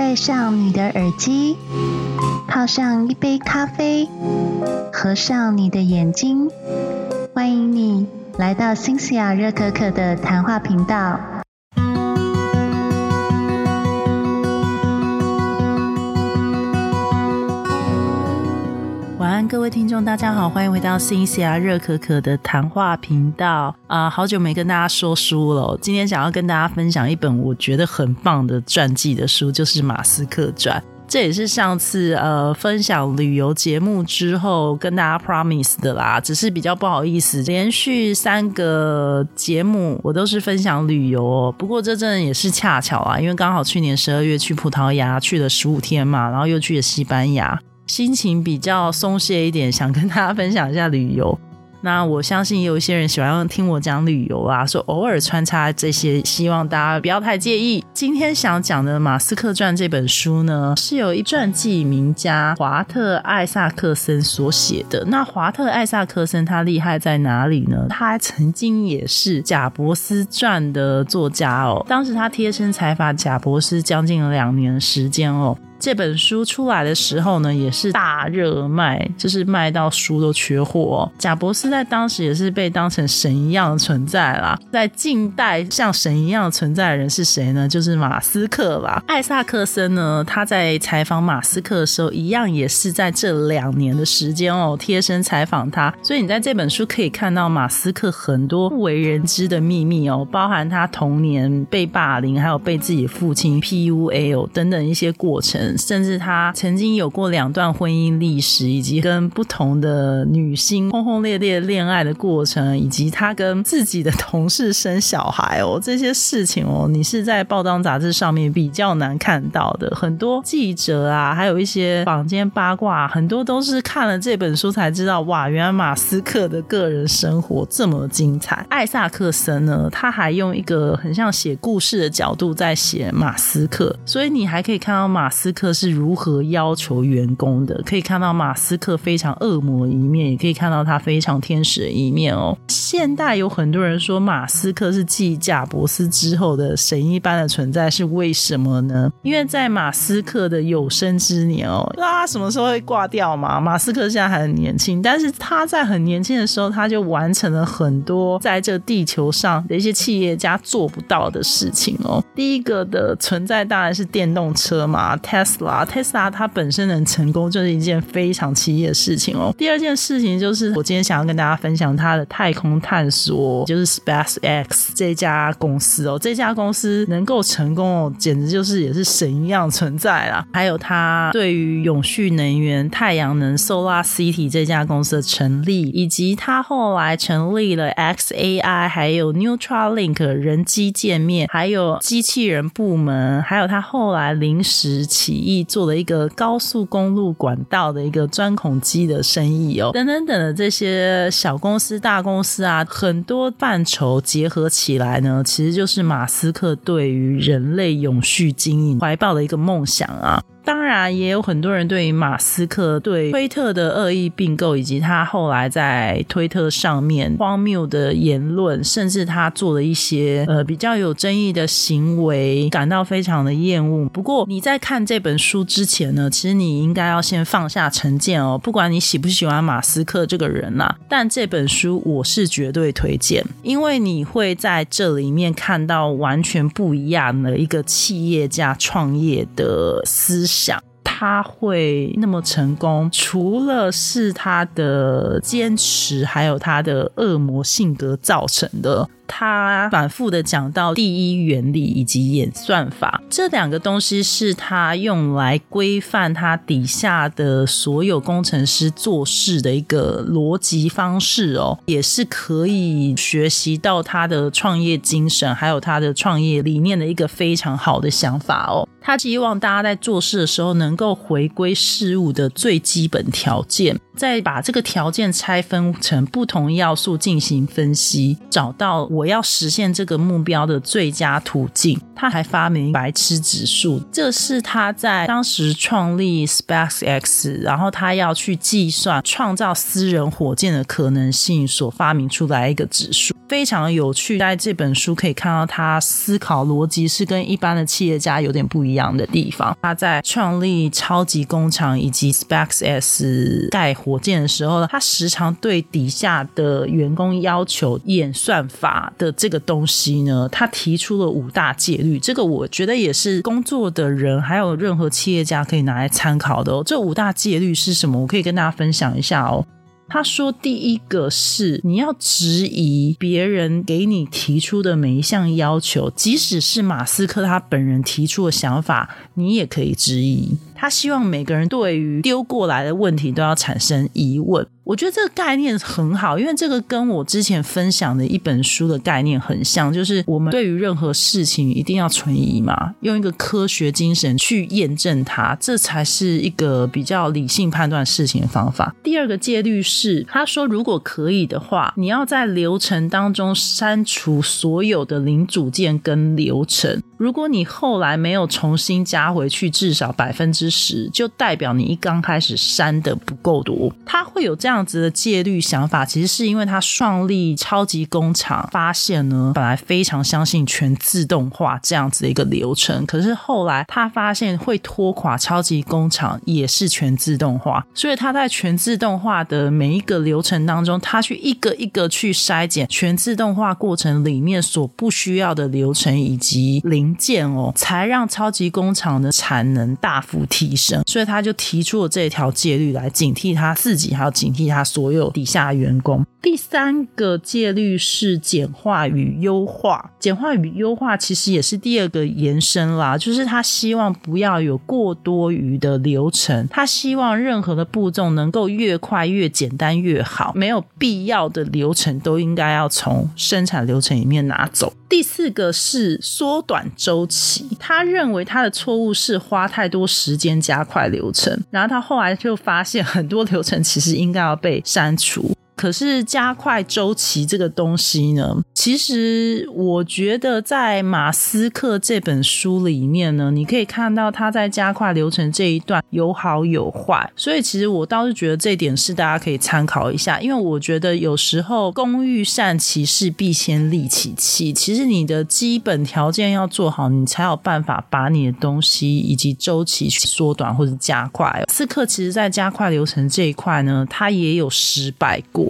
戴上你的耳机，泡上一杯咖啡，合上你的眼睛，欢迎你来到新西亚热可可的谈话频道。各位听众，大家好，欢迎回到新西亚热可可的谈话频道啊！好久没跟大家说书了，今天想要跟大家分享一本我觉得很棒的传记的书，就是《马斯克传》。这也是上次呃分享旅游节目之后跟大家 promise 的啦，只是比较不好意思，连续三个节目我都是分享旅游哦。不过这阵也是恰巧啊，因为刚好去年十二月去葡萄牙去了十五天嘛，然后又去了西班牙。心情比较松懈一点，想跟大家分享一下旅游。那我相信有一些人喜欢听我讲旅游啊，说偶尔穿插这些，希望大家不要太介意。今天想讲的《马斯克传》这本书呢，是由一传记名家华特·艾萨克森所写的。那华特·艾萨克森他厉害在哪里呢？他曾经也是贾伯斯传的作家哦，当时他贴身采访贾伯斯将近两年时间哦。这本书出来的时候呢，也是大热卖，就是卖到书都缺货。贾伯斯在当时也是被当成神一样的存在啦。在近代，像神一样存在的人是谁呢？就是马斯克啦。艾萨克森呢，他在采访马斯克的时候，一样也是在这两年的时间哦，贴身采访他。所以你在这本书可以看到马斯克很多不为人知的秘密哦，包含他童年被霸凌，还有被自己父亲 PUA 哦等等一些过程。甚至他曾经有过两段婚姻历史，以及跟不同的女星轰轰烈烈恋爱的过程，以及他跟自己的同事生小孩哦，这些事情哦，你是在报章杂志上面比较难看到的。很多记者啊，还有一些坊间八卦，很多都是看了这本书才知道，哇，原来马斯克的个人生活这么精彩。艾萨克森呢，他还用一个很像写故事的角度在写马斯克，所以你还可以看到马斯克。克是如何要求员工的？可以看到马斯克非常恶魔一面，也可以看到他非常天使的一面哦。现代有很多人说马斯克是继贾伯斯之后的神一般的存在，是为什么呢？因为在马斯克的有生之年哦，那他什么时候会挂掉嘛？马斯克现在还很年轻，但是他在很年轻的时候，他就完成了很多在这地球上的一些企业家做不到的事情哦。第一个的存在当然是电动车嘛，Tesla。Tesla 它本身能成功就是一件非常奇异的事情哦。第二件事情就是我今天想要跟大家分享它的太空探索，就是 SpaceX 这家公司哦。这家公司能够成功哦，简直就是也是神一样存在啦。还有它对于永续能源、太阳能 Solar City 这家公司的成立，以及它后来成立了 XAI，还有 Neutralink 人机界面，还有机器人部门，还有它后来临时起。做了一个高速公路管道的一个钻孔机的生意哦，等等等的这些小公司、大公司啊，很多范畴结合起来呢，其实就是马斯克对于人类永续经营怀抱的一个梦想啊。当然，也有很多人对于马斯克对推特的恶意并购，以及他后来在推特上面荒谬的言论，甚至他做了一些呃比较有争议的行为，感到非常的厌恶。不过你在看这本书之前呢，其实你应该要先放下成见哦。不管你喜不喜欢马斯克这个人呐，但这本书我是绝对推荐，因为你会在这里面看到完全不一样的一个企业家创业的思。想他会那么成功，除了是他的坚持，还有他的恶魔性格造成的。他反复的讲到第一原理以及演算法这两个东西，是他用来规范他底下的所有工程师做事的一个逻辑方式哦，也是可以学习到他的创业精神，还有他的创业理念的一个非常好的想法哦。他希望大家在做事的时候能够回归事物的最基本条件，再把这个条件拆分成不同要素进行分析，找到我要实现这个目标的最佳途径。他还发明白痴指数，这是他在当时创立 SpaceX，然后他要去计算创造私人火箭的可能性所发明出来一个指数。非常有趣，在这本书可以看到他思考逻辑是跟一般的企业家有点不一样的地方。他在创立超级工厂以及 SpaceX 盖火箭的时候呢，他时常对底下的员工要求演算法的这个东西呢，他提出了五大戒律。这个我觉得也是工作的人还有任何企业家可以拿来参考的哦。这五大戒律是什么？我可以跟大家分享一下哦。他说：“第一个是你要质疑别人给你提出的每一项要求，即使是马斯克他本人提出的想法，你也可以质疑。他希望每个人对于丢过来的问题都要产生疑问。”我觉得这个概念很好，因为这个跟我之前分享的一本书的概念很像，就是我们对于任何事情一定要存疑嘛，用一个科学精神去验证它，这才是一个比较理性判断事情的方法。第二个戒律是，他说如果可以的话，你要在流程当中删除所有的零组件跟流程，如果你后来没有重新加回去至少百分之十，就代表你一刚开始删的不够多，他会有这样。样子的戒律想法，其实是因为他创立超级工厂，发现呢，本来非常相信全自动化这样子的一个流程，可是后来他发现会拖垮超级工厂，也是全自动化，所以他在全自动化的每一个流程当中，他去一个一个去筛减全自动化过程里面所不需要的流程以及零件哦，才让超级工厂的产能大幅提升。所以他就提出了这条戒律来警惕他自己，还有警惕。他所有底下员工。第三个戒律是简化与优化，简化与优化其实也是第二个延伸啦，就是他希望不要有过多余的流程，他希望任何的步骤能够越快越简单越好，没有必要的流程都应该要从生产流程里面拿走。第四个是缩短周期，他认为他的错误是花太多时间加快流程，然后他后来就发现很多流程其实应该要被删除。可是加快周期这个东西呢？其实我觉得在马斯克这本书里面呢，你可以看到他在加快流程这一段有好有坏。所以其实我倒是觉得这点是大家可以参考一下，因为我觉得有时候工欲善其事，必先利其器。其实你的基本条件要做好，你才有办法把你的东西以及周期缩短或者加快。斯克其实在加快流程这一块呢，他也有失败过。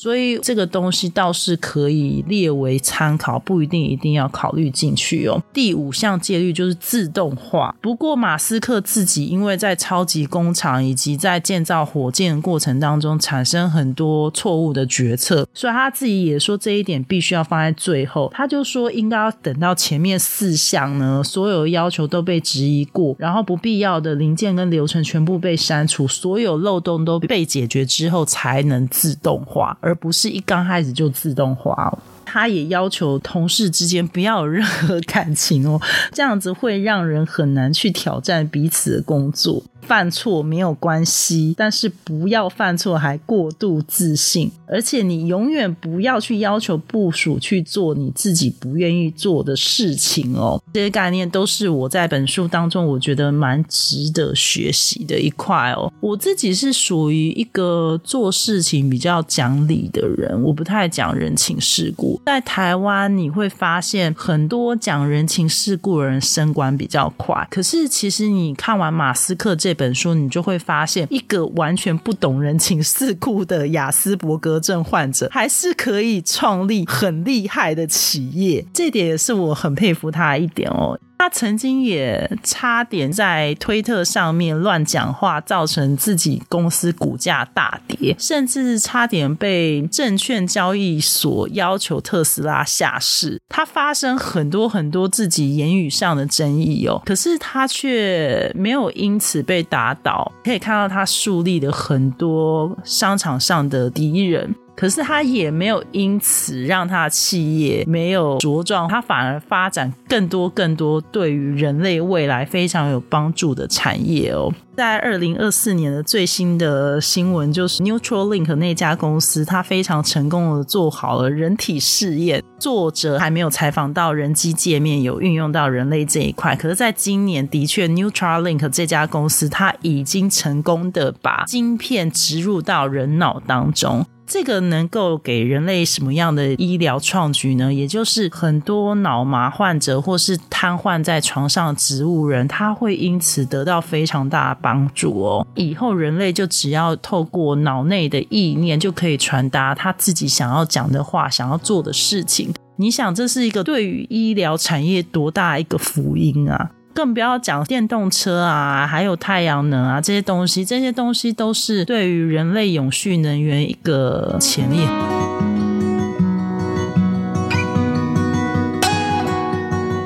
所以这个东西倒是可以列为参考，不一定一定要考虑进去哦。第五项戒律就是自动化。不过马斯克自己因为在超级工厂以及在建造火箭过程当中产生很多错误的决策，所以他自己也说这一点必须要放在最后。他就说应该要等到前面四项呢，所有要求都被质疑过，然后不必要的零件跟流程全部被删除，所有漏洞都被解决之后，才能自动化。而不是一刚开始就自动化。他也要求同事之间不要有任何感情哦，这样子会让人很难去挑战彼此的工作。犯错没有关系，但是不要犯错还过度自信，而且你永远不要去要求部署去做你自己不愿意做的事情哦。这些概念都是我在本书当中我觉得蛮值得学习的一块哦。我自己是属于一个做事情比较讲理的人，我不太讲人情世故。在台湾你会发现很多讲人情世故的人升官比较快，可是其实你看完马斯克这。这本书你就会发现，一个完全不懂人情世故的雅斯伯格症患者，还是可以创立很厉害的企业。这点也是我很佩服他一点哦。他曾经也差点在推特上面乱讲话，造成自己公司股价大跌，甚至差点被证券交易所要求特斯拉下市。他发生很多很多自己言语上的争议哦，可是他却没有因此被打倒。可以看到他树立了很多商场上的敌人。可是他也没有因此让他的企业没有茁壮，他反而发展更多更多对于人类未来非常有帮助的产业哦。在二零二四年的最新的新闻就是 Neutralink 那家公司，它非常成功的做好了人体试验。作者还没有采访到人机界面有运用到人类这一块，可是在今年的确 Neutralink 这家公司它已经成功的把晶片植入到人脑当中。这个能够给人类什么样的医疗创举呢？也就是很多脑麻患者或是瘫痪在床上植物人，他会因此得到非常大的帮助哦。以后人类就只要透过脑内的意念，就可以传达他自己想要讲的话、想要做的事情。你想，这是一个对于医疗产业多大一个福音啊！更不要讲电动车啊，还有太阳能啊这些东西，这些东西都是对于人类永续能源一个潜力。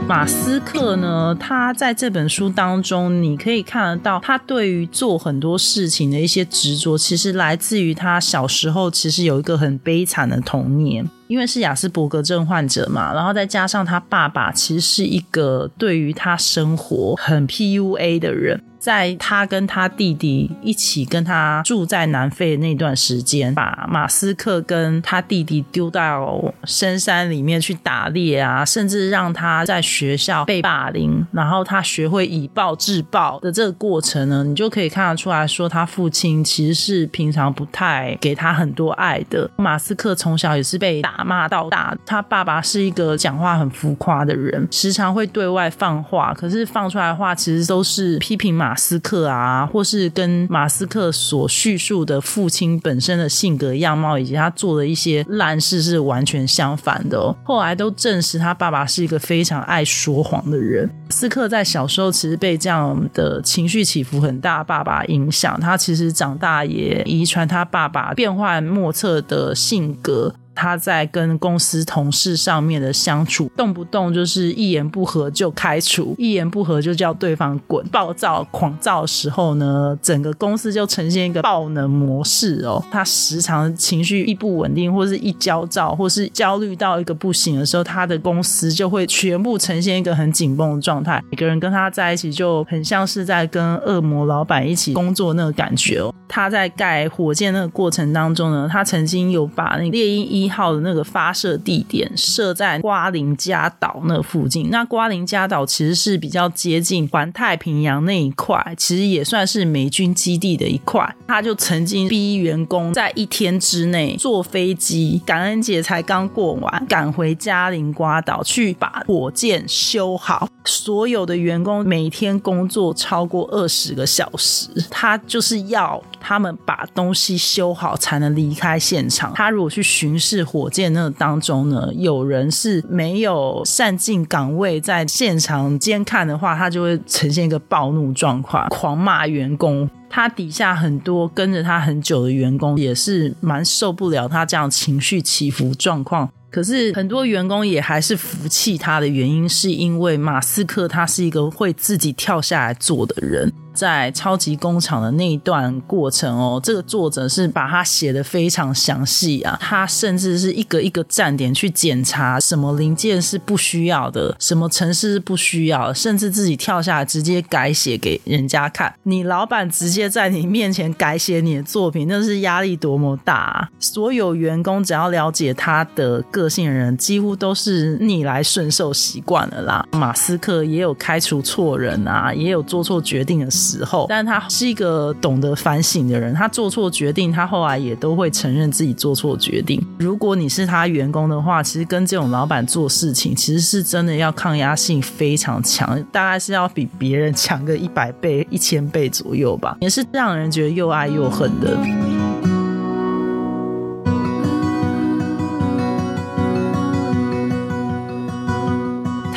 马斯克呢，他在这本书当中，你可以看得到他对于做很多事情的一些执着，其实来自于他小时候其实有一个很悲惨的童年。因为是雅斯伯格症患者嘛，然后再加上他爸爸其实是一个对于他生活很 PUA 的人。在他跟他弟弟一起跟他住在南非的那段时间，把马斯克跟他弟弟丢到深山里面去打猎啊，甚至让他在学校被霸凌，然后他学会以暴制暴的这个过程呢，你就可以看得出来说，他父亲其实是平常不太给他很多爱的。马斯克从小也是被打骂到大，他爸爸是一个讲话很浮夸的人，时常会对外放话，可是放出来的话其实都是批评马。马斯克啊，或是跟马斯克所叙述的父亲本身的性格样貌，以及他做的一些烂事是完全相反的。后来都证实他爸爸是一个非常爱说谎的人。斯克在小时候其实被这样的情绪起伏很大爸爸影响，他其实长大也遗传他爸爸变幻莫测的性格。他在跟公司同事上面的相处，动不动就是一言不合就开除，一言不合就叫对方滚，暴躁狂躁的时候呢，整个公司就呈现一个暴能模式哦。他时常情绪一不稳定，或是一焦躁，或是焦虑到一个不行的时候，他的公司就会全部呈现一个很紧绷的状态。每个人跟他在一起就很像是在跟恶魔老板一起工作那个感觉哦。他在盖火箭那个过程当中呢，他曾经有把那个猎鹰一。一号的那个发射地点设在瓜林加岛那附近。那瓜林加岛其实是比较接近环太平洋那一块，其实也算是美军基地的一块。他就曾经逼员工在一天之内坐飞机，感恩节才刚过完，赶回加林瓜岛去把火箭修好。所有的员工每天工作超过二十个小时，他就是要他们把东西修好才能离开现场。他如果去巡视。是火箭那当中呢，有人是没有善尽岗位，在现场监看的话，他就会呈现一个暴怒状况，狂骂员工。他底下很多跟着他很久的员工也是蛮受不了他这样情绪起伏状况。可是很多员工也还是服气他的原因，是因为马斯克他是一个会自己跳下来做的人。在超级工厂的那一段过程哦，这个作者是把它写的非常详细啊。他甚至是一个一个站点去检查什么零件是不需要的，什么城市是不需要，甚至自己跳下来直接改写给人家看。你老板直接在你面前改写你的作品，那是压力多么大！啊！所有员工只要了解他的个性的人，几乎都是逆来顺受习惯了啦。马斯克也有开除错人啊，也有做错决定的事。时候，但他是一个懂得反省的人。他做错决定，他后来也都会承认自己做错决定。如果你是他员工的话，其实跟这种老板做事情，其实是真的要抗压性非常强，大概是要比别人强个一百倍、一千倍左右吧，也是让人觉得又爱又恨的。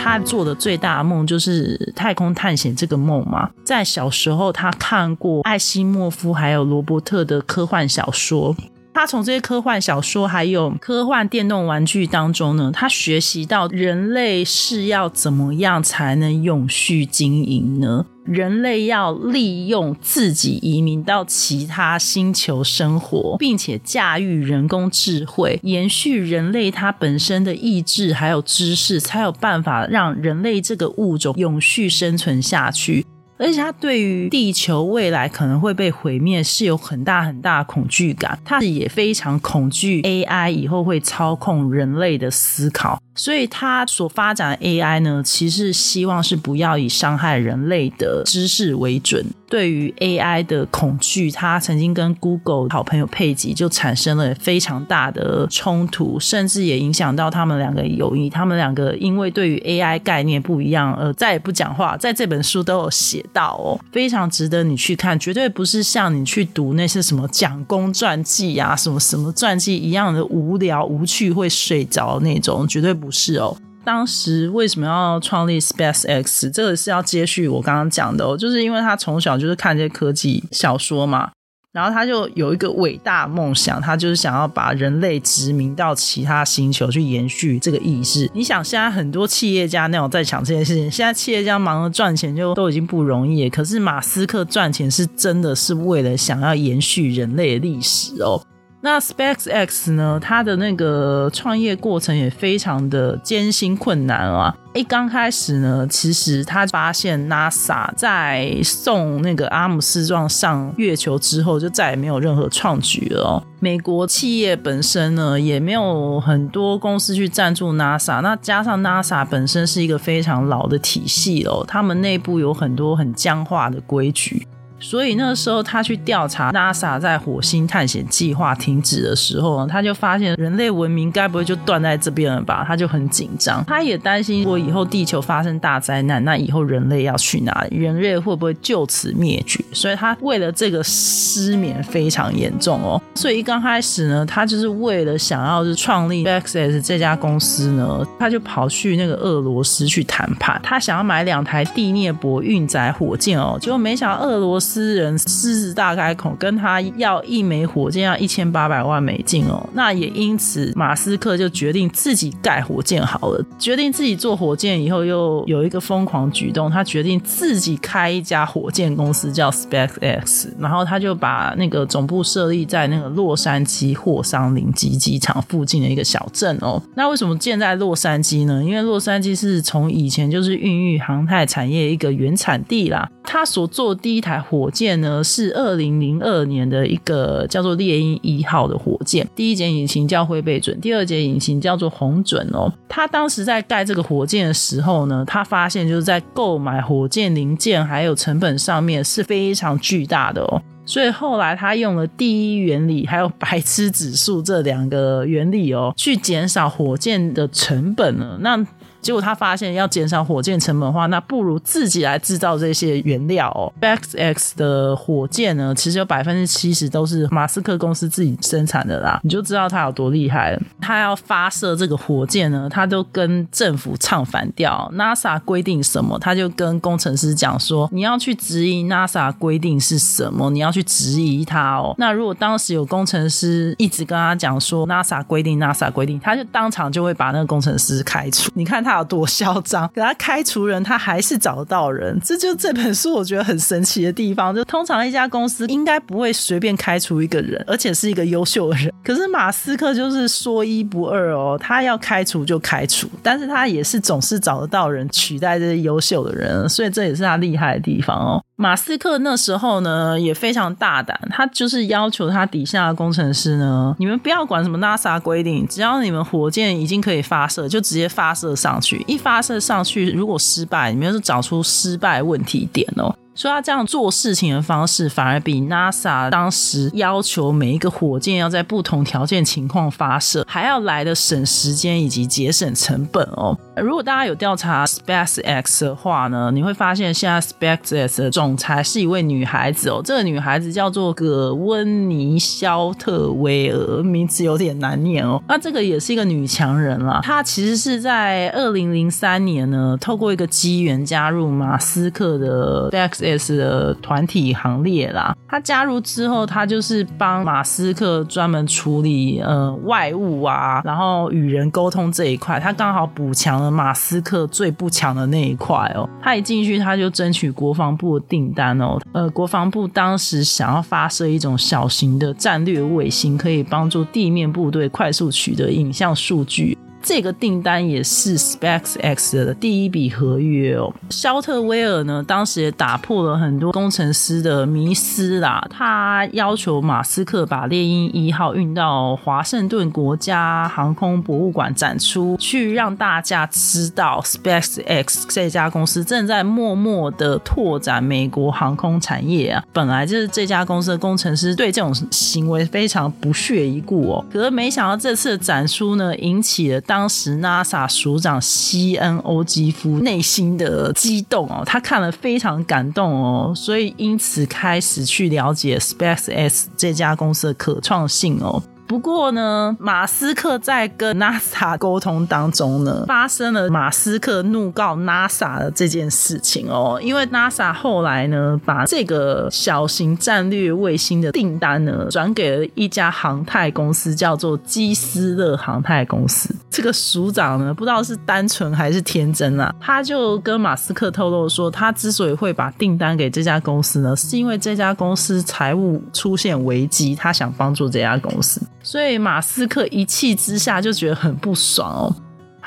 他做的最大的梦就是太空探险这个梦嘛。在小时候，他看过艾西莫夫还有罗伯特的科幻小说。他从这些科幻小说还有科幻电动玩具当中呢，他学习到人类是要怎么样才能永续经营呢？人类要利用自己移民到其他星球生活，并且驾驭人工智慧，延续人类它本身的意志还有知识，才有办法让人类这个物种永续生存下去。而且他对于地球未来可能会被毁灭是有很大很大的恐惧感，他也非常恐惧 AI 以后会操控人类的思考。所以他所发展的 AI 呢，其实希望是不要以伤害人类的知识为准。对于 AI 的恐惧，他曾经跟 Google 好朋友佩吉就产生了非常大的冲突，甚至也影响到他们两个友谊。他们两个因为对于 AI 概念不一样，而再也不讲话。在这本书都有写到哦，非常值得你去看，绝对不是像你去读那些什么讲公传记啊、什么什么传记一样的无聊无趣会睡着那种，绝对不不是哦。当时为什么要创立 Space X？这个是要接续我刚刚讲的哦，就是因为他从小就是看这些科技小说嘛，然后他就有一个伟大梦想，他就是想要把人类殖民到其他星球去延续这个意识。你想，现在很多企业家那种在想这件事情，现在企业家忙着赚钱就都已经不容易，可是马斯克赚钱是真的是为了想要延续人类的历史哦。那 Space X 呢？它的那个创业过程也非常的艰辛困难啊！一刚开始呢，其实他发现 NASA 在送那个阿姆斯壮上月球之后，就再也没有任何创举了。美国企业本身呢，也没有很多公司去赞助 NASA。那加上 NASA 本身是一个非常老的体系哦，他们内部有很多很僵化的规矩。所以那个时候，他去调查 NASA 在火星探险计划停止的时候呢，他就发现人类文明该不会就断在这边了吧？他就很紧张，他也担心，如果以后地球发生大灾难，那以后人类要去哪里？人类会不会就此灭绝？所以他为了这个失眠非常严重哦。所以一刚开始呢，他就是为了想要是创立 Access 这家公司呢，他就跑去那个俄罗斯去谈判，他想要买两台地涅伯运载火箭哦，结果没想到俄罗斯。私人狮子大开口，跟他要一枚火箭要一千八百万美金哦。那也因此，马斯克就决定自己盖火箭好了。决定自己做火箭以后，又有一个疯狂举动，他决定自己开一家火箭公司，叫 SpaceX。然后他就把那个总部设立在那个洛杉矶霍桑林基机场附近的一个小镇哦。那为什么建在洛杉矶呢？因为洛杉矶是从以前就是孕育航太产业一个原产地啦。他所做第一台火火箭呢是二零零二年的一个叫做猎鹰一号的火箭，第一节引擎叫灰背准，第二节引擎叫做红准哦。他当时在盖这个火箭的时候呢，他发现就是在购买火箭零件还有成本上面是非常巨大的哦，所以后来他用了第一原理还有白痴指数这两个原理哦，去减少火箭的成本了。那结果他发现要减少火箭成本的话，那不如自己来制造这些原料哦。BaxX 的火箭呢，其实有百分之七十都是马斯克公司自己生产的啦，你就知道他有多厉害了。他要发射这个火箭呢，他都跟政府唱反调。NASA 规定什么，他就跟工程师讲说，你要去质疑 NASA 规定是什么，你要去质疑他哦。那如果当时有工程师一直跟他讲说 NASA 规定，NASA 规定，他就当场就会把那个工程师开除。你看他。有多嚣张？给他开除人，他还是找得到人。这就这本书我觉得很神奇的地方。就通常一家公司应该不会随便开除一个人，而且是一个优秀的人。可是马斯克就是说一不二哦，他要开除就开除，但是他也是总是找得到人取代这些优秀的人，所以这也是他厉害的地方哦。马斯克那时候呢也非常大胆，他就是要求他底下的工程师呢，你们不要管什么 NASA 规定，只要你们火箭已经可以发射，就直接发射上去。一发射上去，如果失败，你们是找出失败问题点哦。所以他这样做事情的方式，反而比 NASA 当时要求每一个火箭要在不同条件情况发射还要来的省时间以及节省成本哦。如果大家有调查 SpaceX 的话呢，你会发现现在 SpaceX 的总裁是一位女孩子哦。这个女孩子叫做葛温妮·肖特威尔，名字有点难念哦。那这个也是一个女强人啦。她其实是在二零零三年呢，透过一个机缘加入马斯克的 SpaceX 的团体行列啦。她加入之后，她就是帮马斯克专门处理呃外务啊，然后与人沟通这一块，她刚好补强。马斯克最不强的那一块哦，他一进去他就争取国防部的订单哦。呃，国防部当时想要发射一种小型的战略卫星，可以帮助地面部队快速取得影像数据。这个订单也是 SpaceX 的第一笔合约哦。肖特威尔呢，当时也打破了很多工程师的迷思啦。他要求马斯克把猎鹰一号运到华盛顿国家航空博物馆展出，去让大家知道 SpaceX 这家公司正在默默的拓展美国航空产业啊。本来就是这家公司的工程师对这种行为非常不屑一顾哦。可是没想到这次的展出呢，引起了当时 NASA 署长西恩·欧基夫内心的激动哦，他看了非常感动哦，所以因此开始去了解 SpaceX 这家公司的可创性哦。不过呢，马斯克在跟 NASA 沟通当中呢，发生了马斯克怒告 NASA 的这件事情哦。因为 NASA 后来呢，把这个小型战略卫星的订单呢，转给了一家航太公司，叫做基斯勒航太公司。这个署长呢，不知道是单纯还是天真啊，他就跟马斯克透露说，他之所以会把订单给这家公司呢，是因为这家公司财务出现危机，他想帮助这家公司。所以马斯克一气之下就觉得很不爽哦。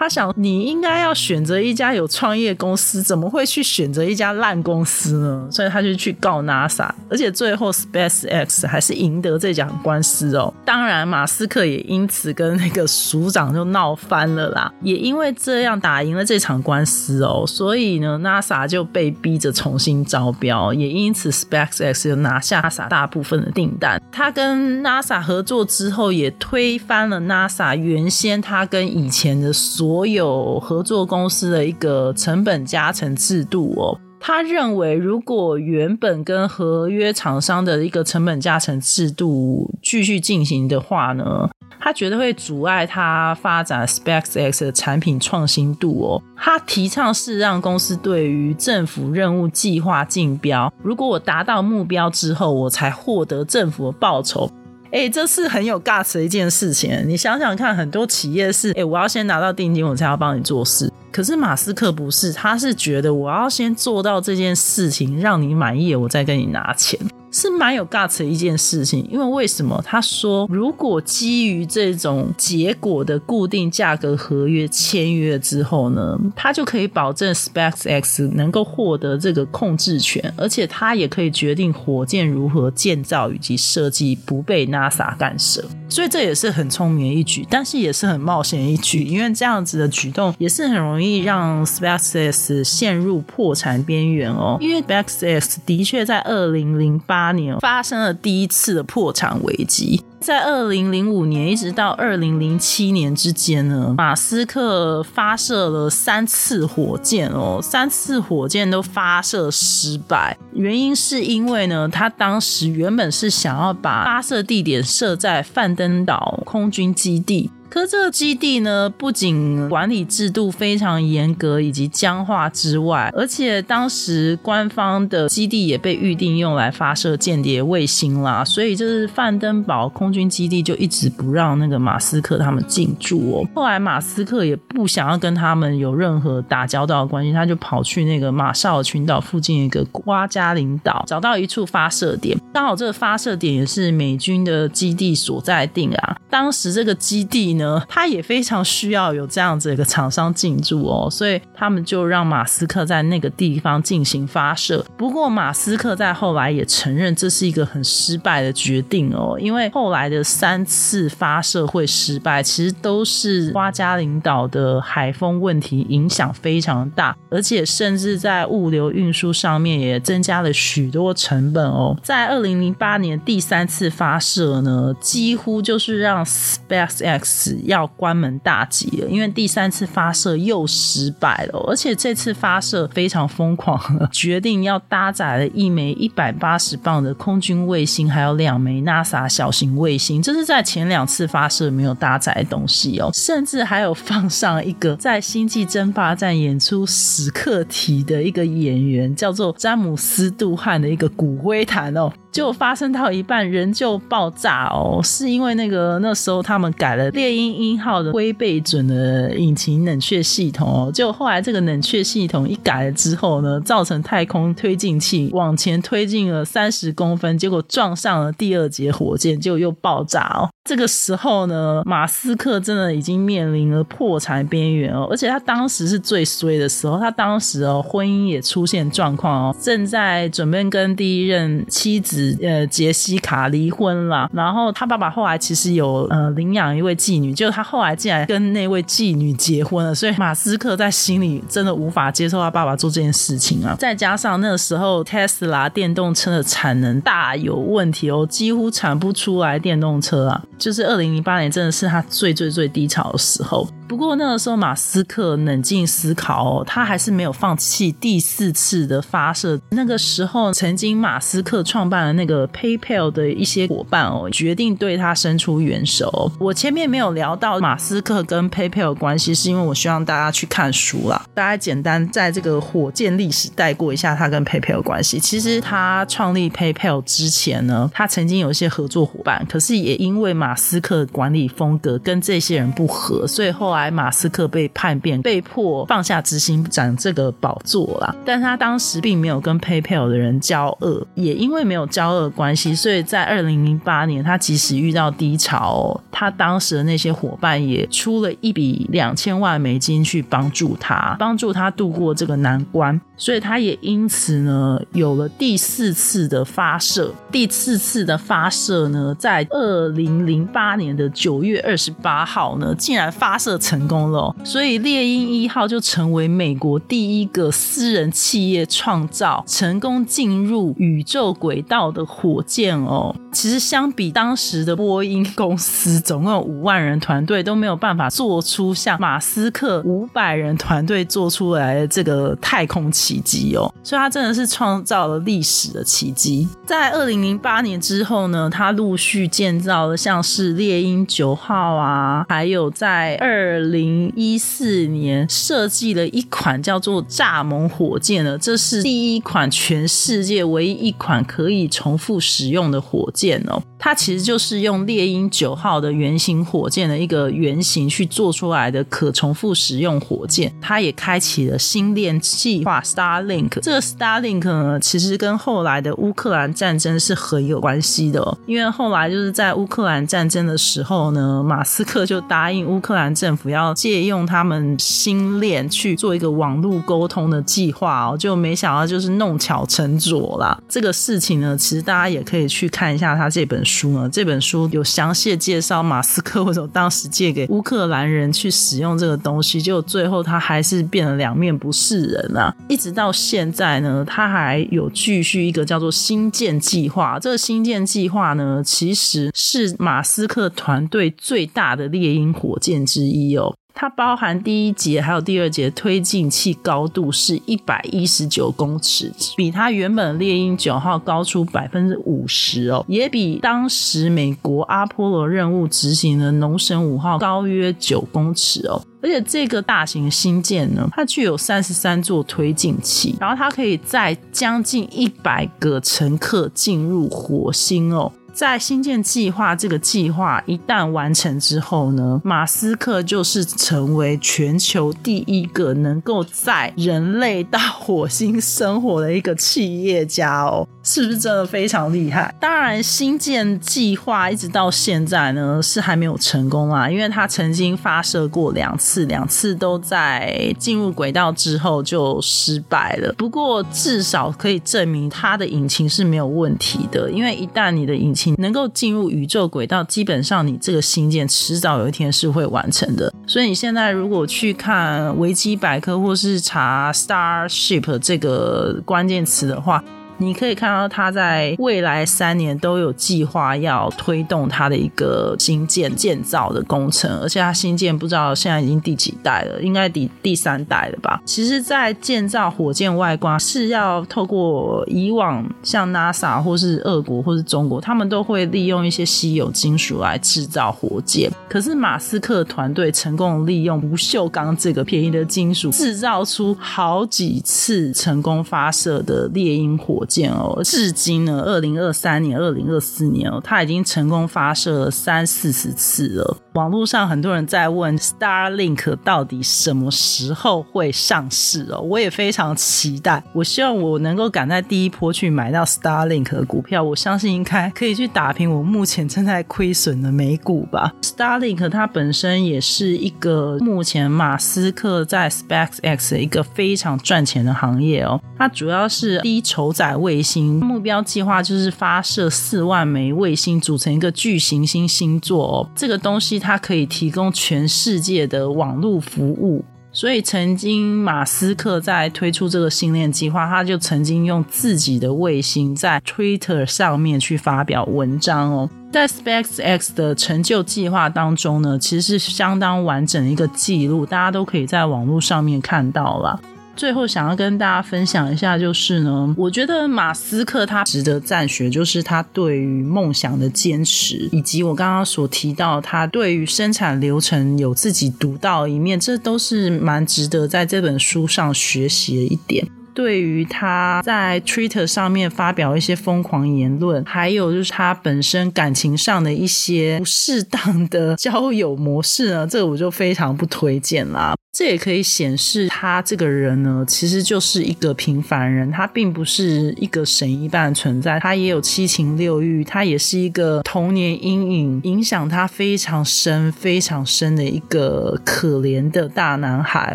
他想，你应该要选择一家有创业公司，怎么会去选择一家烂公司呢？所以他就去告 NASA，而且最后 SpaceX 还是赢得这场官司哦。当然，马斯克也因此跟那个署长就闹翻了啦。也因为这样打赢了这场官司哦，所以呢，NASA 就被逼着重新招标，也因此 SpaceX 就拿下 NASA 大部分的订单。他跟 NASA 合作之后，也推翻了 NASA 原先他跟以前的所。所有合作公司的一个成本加成制度哦，他认为如果原本跟合约厂商的一个成本加成制度继续进行的话呢，他觉得会阻碍他发展 SpaceX 的产品创新度哦。他提倡是让公司对于政府任务计划竞标，如果我达到目标之后，我才获得政府的报酬。哎，这是很有 gas 的一件事情。你想想看，很多企业是，哎，我要先拿到定金，我才要帮你做事。可是马斯克不是，他是觉得我要先做到这件事情，让你满意，我再跟你拿钱。是蛮有 guts 的一件事情，因为为什么？他说，如果基于这种结果的固定价格合约签约之后呢，他就可以保证 SpaceX 能够获得这个控制权，而且他也可以决定火箭如何建造以及设计，不被 NASA 干涉。所以这也是很聪明的一举，但是也是很冒险的一举，因为这样子的举动也是很容易让 SpaceX 陷入破产边缘哦。因为 SpaceX 的确在二零零八。八年发生了第一次的破产危机，在二零零五年一直到二零零七年之间呢，马斯克发射了三次火箭哦，三次火箭都发射失败，原因是因为呢，他当时原本是想要把发射地点设在范登岛空军基地。可这个基地呢，不仅管理制度非常严格以及僵化之外，而且当时官方的基地也被预定用来发射间谍卫星啦，所以就是范登堡空军基地就一直不让那个马斯克他们进驻哦。后来马斯克也不想要跟他们有任何打交道的关系，他就跑去那个马绍尔群岛附近一个瓜加林岛，找到一处发射点，刚好这个发射点也是美军的基地所在地啊。当时这个基地。呢，他也非常需要有这样子一个厂商进驻哦，所以他们就让马斯克在那个地方进行发射。不过马斯克在后来也承认这是一个很失败的决定哦，因为后来的三次发射会失败，其实都是花加林岛的海风问题影响非常大，而且甚至在物流运输上面也增加了许多成本哦。在二零零八年第三次发射呢，几乎就是让 SpaceX。要关门大吉了，因为第三次发射又失败了，而且这次发射非常疯狂，决定要搭载了一枚一百八十磅的空军卫星，还有两枚 NASA 小型卫星，这是在前两次发射没有搭载的东西哦，甚至还有放上一个在星际争霸战演出史克提的一个演员，叫做詹姆斯杜汉的一个骨灰坛哦。就发生到一半，人就爆炸哦，是因为那个那时候他们改了猎一号的微倍准的引擎冷却系统哦，结果后来这个冷却系统一改了之后呢，造成太空推进器往前推进了三十公分，结果撞上了第二节火箭，结果又爆炸哦。这个时候呢，马斯克真的已经面临了破产边缘哦，而且他当时是最衰的时候，他当时哦婚姻也出现状况哦，正在准备跟第一任妻子呃杰西卡离婚了。然后他爸爸后来其实有呃领养一位妓女，就他后来竟然跟那位妓女结婚了，所以马斯克在心里真的无法接受他爸爸做这件事情啊。再加上那个时候特斯拉电动车的产能大有问题哦，几乎产不出来电动车啊。就是二零零八年，真的是他最最最低潮的时候。不过那个时候，马斯克冷静思考哦，他还是没有放弃第四次的发射。那个时候，曾经马斯克创办的那个 PayPal 的一些伙伴哦，决定对他伸出援手。我前面没有聊到马斯克跟 PayPal 关系，是因为我希望大家去看书啦。大家简单在这个火箭历史带过一下他跟 PayPal 关系。其实他创立 PayPal 之前呢，他曾经有一些合作伙伴，可是也因为马斯克管理风格跟这些人不合，所以后来。来，马斯克被叛变，被迫放下执行长这个宝座啦。但他当时并没有跟 PayPal 的人交恶，也因为没有交恶关系，所以在二零零八年，他即使遇到低潮，他当时的那些伙伴也出了一笔两千万美金去帮助他，帮助他度过这个难关。所以他也因此呢，有了第四次的发射。第四次的发射呢，在二零零八年的九月二十八号呢，竟然发射成成功了。所以猎鹰一号就成为美国第一个私人企业创造成功进入宇宙轨道的火箭哦。其实相比当时的波音公司，总共有五万人团队都没有办法做出像马斯克五百人团队做出来的这个太空奇迹哦，所以他真的是创造了历史的奇迹。在二零零八年之后呢，他陆续建造了像是猎鹰九号啊，还有在二零一四年设计了一款叫做蚱蜢火箭的，这是第一款全世界唯一一款可以重复使用的火箭哦。它其实就是用猎鹰九号的原型火箭的一个原型去做出来的可重复使用火箭，它也开启了星链计划。Starlink 这个 Starlink 呢，其实跟后来的乌克兰战争是很有关系的，因为后来就是在乌克兰战争的时候呢，马斯克就答应乌克兰政府要借用他们星链去做一个网络沟通的计划哦，就没想到就是弄巧成拙啦。这个事情呢，其实大家也可以去看一下他这本书呢，这本书有详细介绍马斯克为什么当时借给乌克兰人去使用这个东西，结果最后他还是变了两面不是人啊，一直。到现在呢，他还有继续一个叫做“星舰计划”。这个“星舰计划”呢，其实是马斯克团队最大的猎鹰火箭之一哦。它包含第一节还有第二节推进器高度是一百一十九公尺，比它原本猎鹰九号高出百分之五十哦，也比当时美国阿波罗任务执行的农神五号高约九公尺哦。而且这个大型星舰呢，它具有三十三座推进器，然后它可以载将近一百个乘客进入火星哦。在新建计划这个计划一旦完成之后呢，马斯克就是成为全球第一个能够在人类到火星生活的一个企业家哦，是不是真的非常厉害？当然，新建计划一直到现在呢是还没有成功啊，因为它曾经发射过两次，两次都在进入轨道之后就失败了。不过至少可以证明它的引擎是没有问题的，因为一旦你的引擎能够进入宇宙轨道，基本上你这个星舰迟早有一天是会完成的。所以你现在如果去看维基百科，或是查 Starship 这个关键词的话。你可以看到，他在未来三年都有计划要推动他的一个新建建造的工程，而且他新建不知道现在已经第几代了，应该第第三代了吧？其实，在建造火箭外观是要透过以往像 NASA 或是俄国或是中国，他们都会利用一些稀有金属来制造火箭，可是马斯克团队成功利用不锈钢这个便宜的金属，制造出好几次成功发射的猎鹰火。箭哦，至今呢，二零二三年、二零二四年哦，它已经成功发射了三四十次了。网络上很多人在问 Starlink 到底什么时候会上市哦，我也非常期待。我希望我能够赶在第一波去买到 Starlink 的股票，我相信应该可以去打平我目前正在亏损的美股吧。Starlink 它本身也是一个目前马斯克在 SpaceX 的一个非常赚钱的行业哦。它主要是低筹载卫星，目标计划就是发射四万枚卫星组成一个巨行星星座哦。这个东西它可以提供全世界的网络服务。所以，曾经马斯克在推出这个星链计划，他就曾经用自己的卫星在 Twitter 上面去发表文章哦。在 SpaceX 的成就计划当中呢，其实是相当完整的一个记录，大家都可以在网络上面看到了。最后想要跟大家分享一下，就是呢，我觉得马斯克他值得赞许，就是他对于梦想的坚持，以及我刚刚所提到他对于生产流程有自己独到一面，这都是蛮值得在这本书上学习的一点。对于他在 Twitter 上面发表一些疯狂言论，还有就是他本身感情上的一些不适当的交友模式呢，这个我就非常不推荐啦。这也可以显示他这个人呢，其实就是一个平凡人，他并不是一个神一般的存在，他也有七情六欲，他也是一个童年阴影影响他非常深、非常深的一个可怜的大男孩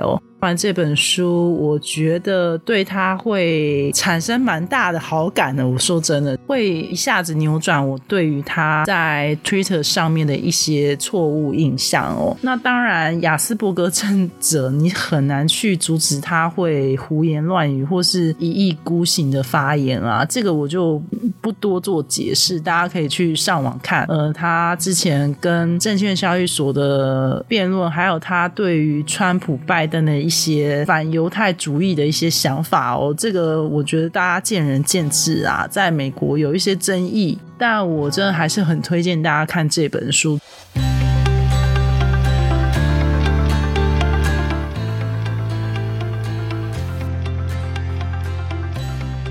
哦。完这本书，我觉得对他会产生蛮大的好感的。我说真的，会一下子扭转我对于他在 Twitter 上面的一些错误印象哦。那当然，雅斯伯格症者你很难去阻止他会胡言乱语或是一意孤行的发言啊。这个我就不多做解释，大家可以去上网看。呃，他之前跟证券交易所的辩论，还有他对于川普、拜登的一些反犹太主义的一些想法哦，这个我觉得大家见仁见智啊，在美国有一些争议，但我真的还是很推荐大家看这本书。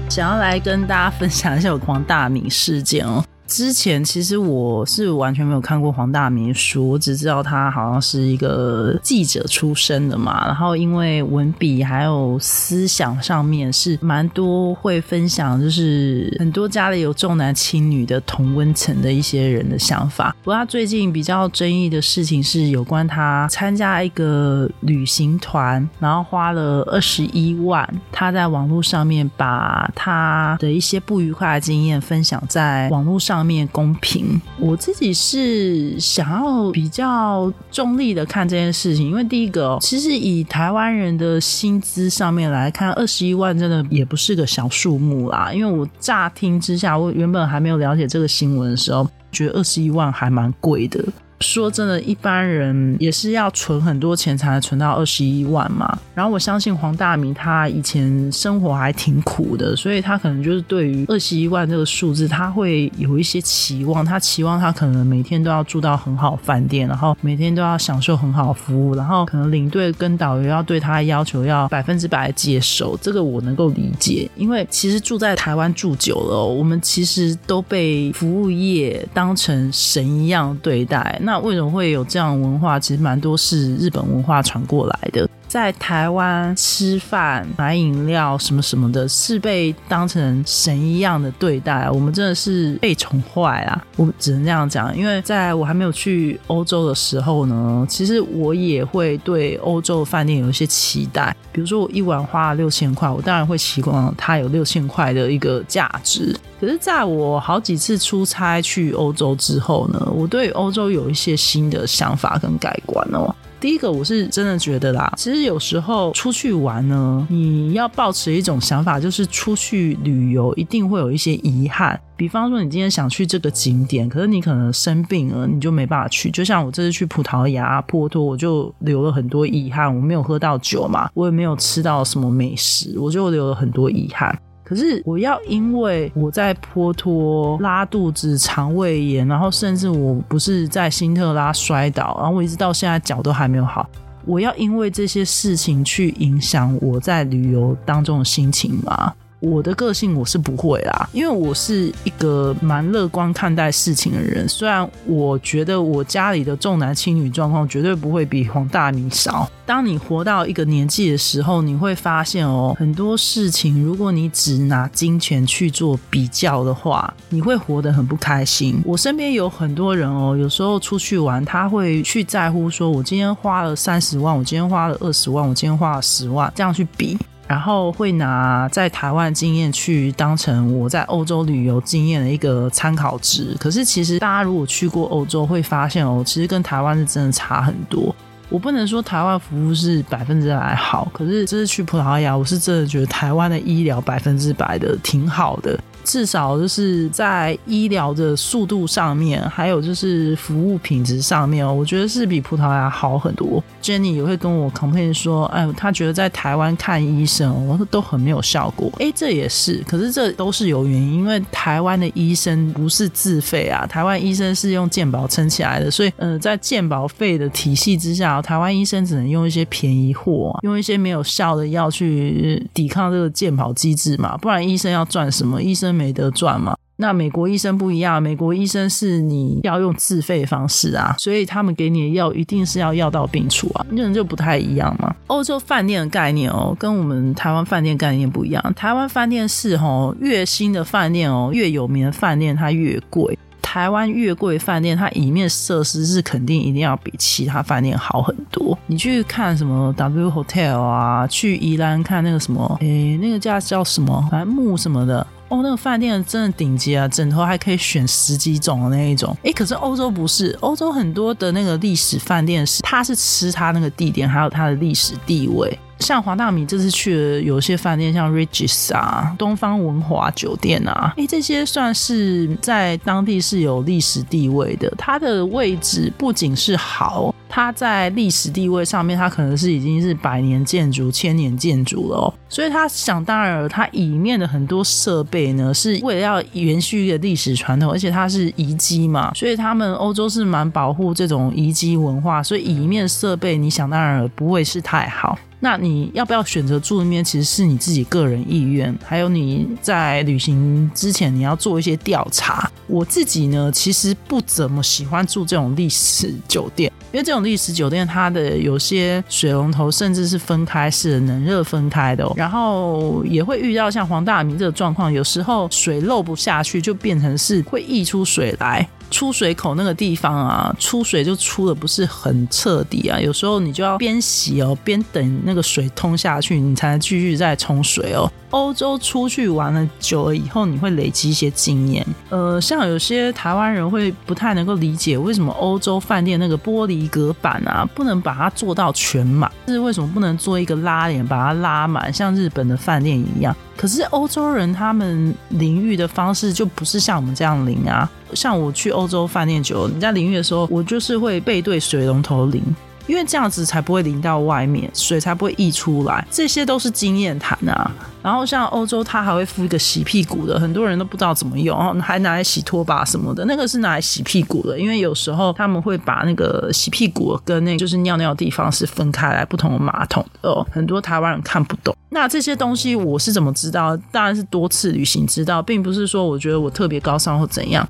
想要来跟大家分享一下我狂大米事件哦。之前其实我是完全没有看过黄大明书，我只知道他好像是一个记者出身的嘛。然后因为文笔还有思想上面是蛮多会分享，就是很多家里有重男轻女的同温层的一些人的想法。不过他最近比较争议的事情是有关他参加一个旅行团，然后花了二十一万，他在网络上面把他的一些不愉快的经验分享在网络上。面公平，我自己是想要比较中立的看这件事情，因为第一个，其实以台湾人的薪资上面来看，二十一万真的也不是个小数目啦。因为我乍听之下，我原本还没有了解这个新闻的时候，觉得二十一万还蛮贵的。说真的，一般人也是要存很多钱才能存到二十一万嘛。然后我相信黄大明他以前生活还挺苦的，所以他可能就是对于二十一万这个数字，他会有一些期望。他期望他可能每天都要住到很好饭店，然后每天都要享受很好服务，然后可能领队跟导游要对他要求要百分之百接受。这个我能够理解，因为其实住在台湾住久了，我们其实都被服务业当成神一样对待。那为什么会有这样文化？其实蛮多是日本文化传过来的。在台湾吃饭、买饮料什么什么的，是被当成神一样的对待。我们真的是被宠坏啊！我只能这样讲。因为在我还没有去欧洲的时候呢，其实我也会对欧洲的饭店有一些期待。比如说，我一晚花了六千块，我当然会期望它有六千块的一个价值。可是，在我好几次出差去欧洲之后呢，我对欧洲有一些新的想法跟改观哦。第一个，我是真的觉得啦，其实有时候出去玩呢，你要保持一种想法，就是出去旅游一定会有一些遗憾。比方说，你今天想去这个景点，可是你可能生病了，你就没办法去。就像我这次去葡萄牙波多，我就留了很多遗憾，我没有喝到酒嘛，我也没有吃到什么美食，我就留了很多遗憾。可是我要因为我在坡托拉肚子、肠胃炎，然后甚至我不是在新特拉摔倒，然后我一直到现在脚都还没有好，我要因为这些事情去影响我在旅游当中的心情吗？我的个性我是不会啦，因为我是一个蛮乐观看待事情的人。虽然我觉得我家里的重男轻女状况绝对不会比黄大明少。当你活到一个年纪的时候，你会发现哦，很多事情如果你只拿金钱去做比较的话，你会活得很不开心。我身边有很多人哦，有时候出去玩，他会去在乎说，我今天花了三十万，我今天花了二十万，我今天花了十万，这样去比。然后会拿在台湾经验去当成我在欧洲旅游经验的一个参考值。可是其实大家如果去过欧洲，会发现哦，其实跟台湾是真的差很多。我不能说台湾服务是百分之百好，可是这次去葡萄牙，我是真的觉得台湾的医疗百分之百的挺好的。至少就是在医疗的速度上面，还有就是服务品质上面，我觉得是比葡萄牙好很多。Jenny 也会跟我 complain 说，哎，他觉得在台湾看医生，我说都很没有效果。哎，这也是，可是这都是有原因，因为台湾的医生不是自费啊，台湾医生是用健保撑起来的，所以，呃，在健保费的体系之下，台湾医生只能用一些便宜货，用一些没有效的药去抵抗这个健保机制嘛，不然医生要赚什么？医生没得赚嘛。那美国医生不一样，美国医生是你要用自费方式啊，所以他们给你的药一定是要药到病除啊，那就不太一样嘛。欧洲饭店的概念哦，跟我们台湾饭店概念不一样。台湾饭店是哦，越新的饭店哦，越有名的饭店它越贵。台湾越贵饭店，它里面设施是肯定一定要比其他饭店好很多。你去看什么 W Hotel 啊，去宜兰看那个什么，诶，那个叫叫什么，反正木什么的。哦，那个饭店真的顶级啊，枕头还可以选十几种的那一种。哎，可是欧洲不是，欧洲很多的那个历史饭店是，它是吃它那个地点，还有它的历史地位。像黄大米这次去了有些饭店，像 Regis 啊、东方文华酒店啊，哎，这些算是在当地是有历史地位的。它的位置不仅是好，它在历史地位上面，它可能是已经是百年建筑、千年建筑了哦。所以它想当然了，它里面的很多设备呢，是为了要延续一个历史传统，而且它是遗迹嘛，所以他们欧洲是蛮保护这种遗迹文化，所以里面设备你想当然了不会是太好。那你要不要选择住那边？其实是你自己个人意愿，还有你在旅行之前你要做一些调查。我自己呢，其实不怎么喜欢住这种历史酒店，因为这种历史酒店它的有些水龙头甚至是分开式的，冷热分开的，然后也会遇到像黄大明这个状况，有时候水漏不下去，就变成是会溢出水来。出水口那个地方啊，出水就出的不是很彻底啊，有时候你就要边洗哦，边等那个水通下去，你才能继续再冲水哦。欧洲出去玩了久了以后，你会累积一些经验。呃，像有些台湾人会不太能够理解，为什么欧洲饭店那个玻璃隔板啊，不能把它做到全满，是为什么不能做一个拉帘把它拉满，像日本的饭店一样？可是欧洲人他们淋浴的方式就不是像我们这样淋啊，像我去欧洲饭店酒，人家淋浴的时候，我就是会背对水龙头淋。因为这样子才不会淋到外面，水才不会溢出来，这些都是经验谈啊。然后像欧洲，它还会附一个洗屁股的，很多人都不知道怎么用，还拿来洗拖把什么的。那个是拿来洗屁股的，因为有时候他们会把那个洗屁股跟那就是尿尿的地方是分开来不同的马桶哦。很多台湾人看不懂。那这些东西我是怎么知道？当然是多次旅行知道，并不是说我觉得我特别高尚或怎样。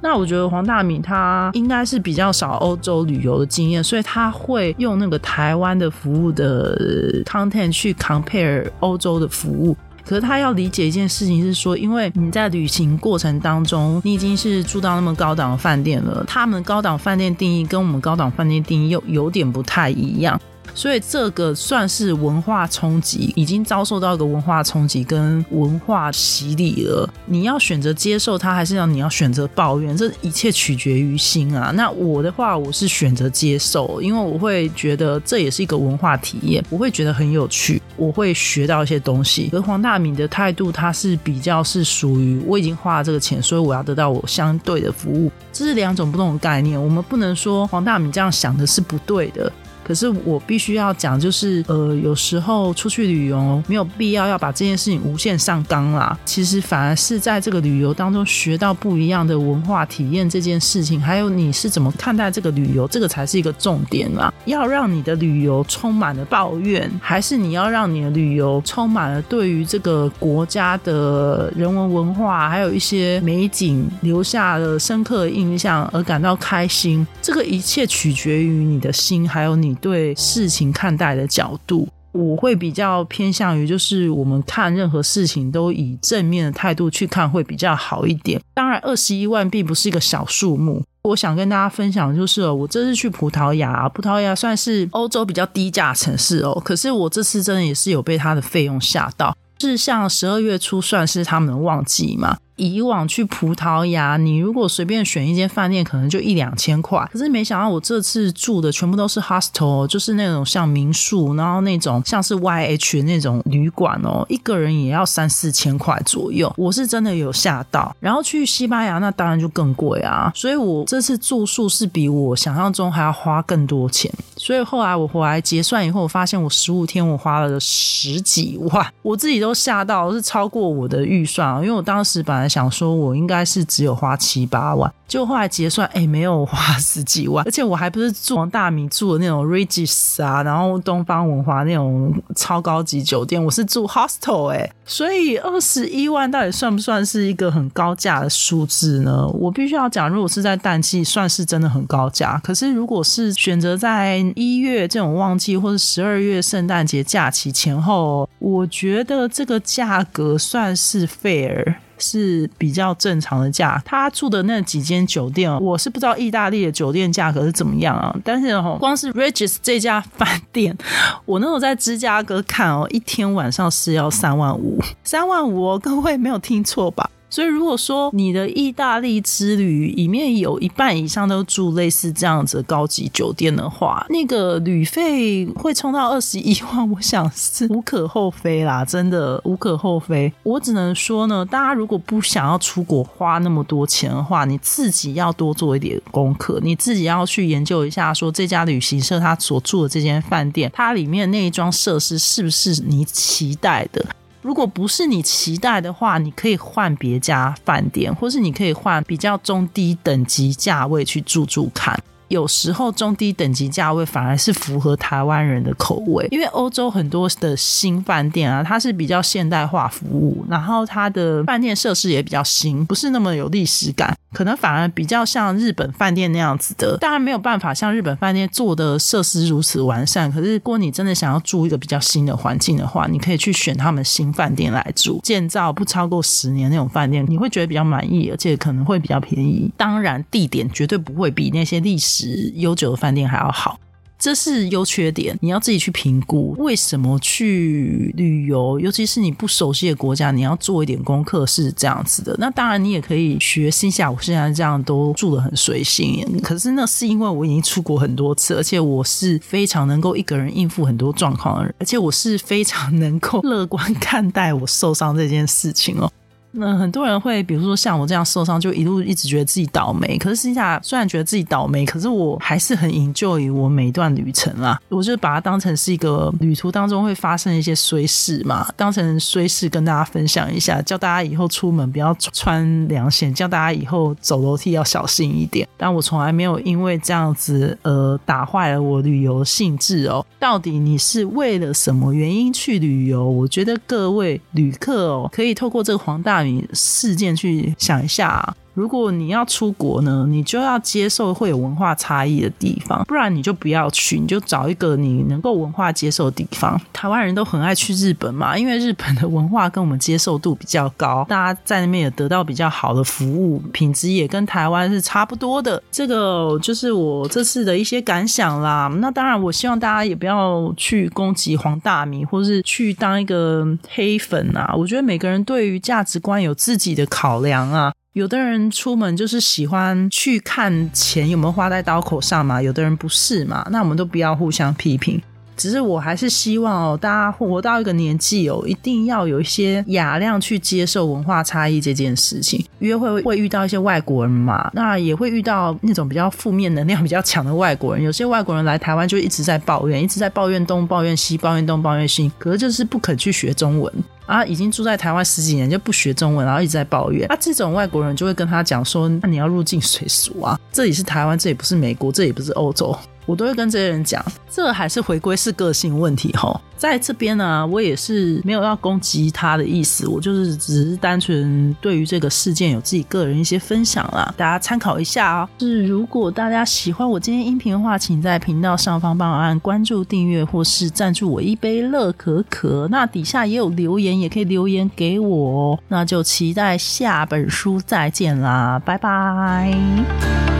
那我觉得黄大米他应该是比较少欧洲旅游的经验，所以他会用那个台湾的服务的 content 去 compare 欧洲的服务。可是他要理解一件事情是说，因为你在旅行过程当中，你已经是住到那么高档的饭店了，他们高档饭店定义跟我们高档饭店定义又有点不太一样。所以这个算是文化冲击，已经遭受到一个文化冲击跟文化洗礼了。你要选择接受它，还是要你要选择抱怨？这一切取决于心啊。那我的话，我是选择接受，因为我会觉得这也是一个文化体验，我会觉得很有趣，我会学到一些东西。而黄大敏的态度，他是比较是属于我已经花了这个钱，所以我要得到我相对的服务，这是两种不同的概念。我们不能说黄大敏这样想的是不对的。可是我必须要讲，就是呃，有时候出去旅游没有必要要把这件事情无限上纲啦。其实反而是在这个旅游当中学到不一样的文化体验这件事情，还有你是怎么看待这个旅游，这个才是一个重点啦。要让你的旅游充满了抱怨，还是你要让你的旅游充满了对于这个国家的人文文化，还有一些美景留下了深刻的印象而感到开心？这个一切取决于你的心，还有你对事情看待的角度。我会比较偏向于，就是我们看任何事情都以正面的态度去看，会比较好一点。当然，二十一万并不是一个小数目。我想跟大家分享，就是我这次去葡萄牙，葡萄牙算是欧洲比较低价城市哦。可是我这次真的也是有被它的费用吓到，是像十二月初算是他们的旺季嘛。以往去葡萄牙，你如果随便选一间饭店，可能就一两千块。可是没想到我这次住的全部都是 hostel，就是那种像民宿，然后那种像是 YH 那种旅馆哦，一个人也要三四千块左右。我是真的有吓到。然后去西班牙，那当然就更贵啊。所以我这次住宿是比我想象中还要花更多钱。所以后来我回来结算以后，我发现我十五天我花了十几万，我自己都吓到，是超过我的预算啊。因为我当时本来。想说，我应该是只有花七八万，就后来结算，哎，没有花 十几万，而且我还不是住王大米住的那种 Regis 啊，然后东方文华那种超高级酒店，我是住 hostel 哎，所以二十一万到底算不算是一个很高价的数字呢？我必须要讲，如果是在淡季，算是真的很高价。可是如果是选择在一月这种旺季，或者十二月圣诞节假期前后，我觉得这个价格算是 fair。是比较正常的价，他住的那几间酒店，我是不知道意大利的酒店价格是怎么样啊。但是哦，光是 Regis 这家饭店，我那时候在芝加哥看哦，一天晚上是要三万五，三万五哦，各位没有听错吧？所以，如果说你的意大利之旅里面有一半以上都住类似这样子高级酒店的话，那个旅费会冲到二十一 万，我想是无可厚非啦，真的无可厚非。我只能说呢，大家如果不想要出国花那么多钱的话，你自己要多做一点功课，你自己要去研究一下，说这家旅行社他所住的这间饭店，它里面那一装设施是不是你期待的。如果不是你期待的话，你可以换别家饭店，或是你可以换比较中低等级价位去住住看。有时候中低等级价位反而是符合台湾人的口味，因为欧洲很多的新饭店啊，它是比较现代化服务，然后它的饭店设施也比较新，不是那么有历史感。可能反而比较像日本饭店那样子的，当然没有办法像日本饭店做的设施如此完善。可是，如果你真的想要住一个比较新的环境的话，你可以去选他们新饭店来住，建造不超过十年那种饭店，你会觉得比较满意，而且可能会比较便宜。当然，地点绝对不会比那些历史悠久的饭店还要好。这是优缺点，你要自己去评估。为什么去旅游，尤其是你不熟悉的国家，你要做一点功课是这样子的。那当然，你也可以学新下，我现在这样都住的很随性。可是那是因为我已经出国很多次，而且我是非常能够一个人应付很多状况的人，而且我是非常能够 乐观看待我受伤这件事情哦。那很多人会，比如说像我这样受伤，就一路一直觉得自己倒霉。可是私下虽然觉得自己倒霉，可是我还是很 enjoy 我每一段旅程啦。我就把它当成是一个旅途当中会发生一些衰事嘛，当成衰事跟大家分享一下，叫大家以后出门不要穿凉鞋，叫大家以后走楼梯要小心一点。但我从来没有因为这样子呃打坏了我旅游兴致哦。到底你是为了什么原因去旅游？我觉得各位旅客哦，可以透过这个黄大。你事件去想一下。如果你要出国呢，你就要接受会有文化差异的地方，不然你就不要去，你就找一个你能够文化接受的地方。台湾人都很爱去日本嘛，因为日本的文化跟我们接受度比较高，大家在那边也得到比较好的服务，品质也跟台湾是差不多的。这个就是我这次的一些感想啦。那当然，我希望大家也不要去攻击黄大米，或是去当一个黑粉啊。我觉得每个人对于价值观有自己的考量啊。有的人出门就是喜欢去看钱有没有花在刀口上嘛，有的人不是嘛，那我们都不要互相批评。只是我还是希望哦，大家活到一个年纪哦，一定要有一些雅量去接受文化差异这件事情。约会会遇到一些外国人嘛，那也会遇到那种比较负面能量比较强的外国人。有些外国人来台湾就一直在抱怨，一直在抱怨东抱怨西，抱怨东抱怨西，可是就是不肯去学中文。啊，已经住在台湾十几年就不学中文，然后一直在抱怨。啊，这种外国人就会跟他讲说：“那你要入境随俗啊，这里是台湾，这里不是美国，这里不是欧洲。”我都会跟这些人讲，这还是回归是个性问题哈。在这边呢，我也是没有要攻击他的意思，我就是只是单纯对于这个事件有自己个人一些分享啦，大家参考一下啊。是如果大家喜欢我今天音频的话，请在频道上方帮我按关注、订阅或是赞助我一杯乐可可。那底下也有留言，也可以留言给我哦。那就期待下本书再见啦，拜拜。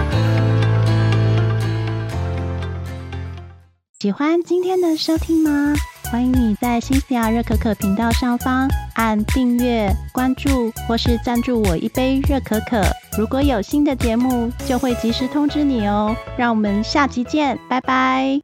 喜欢今天的收听吗？欢迎你在新西亚热可可频道上方按订阅、关注或是赞助我一杯热可可。如果有新的节目，就会及时通知你哦。让我们下集见，拜拜。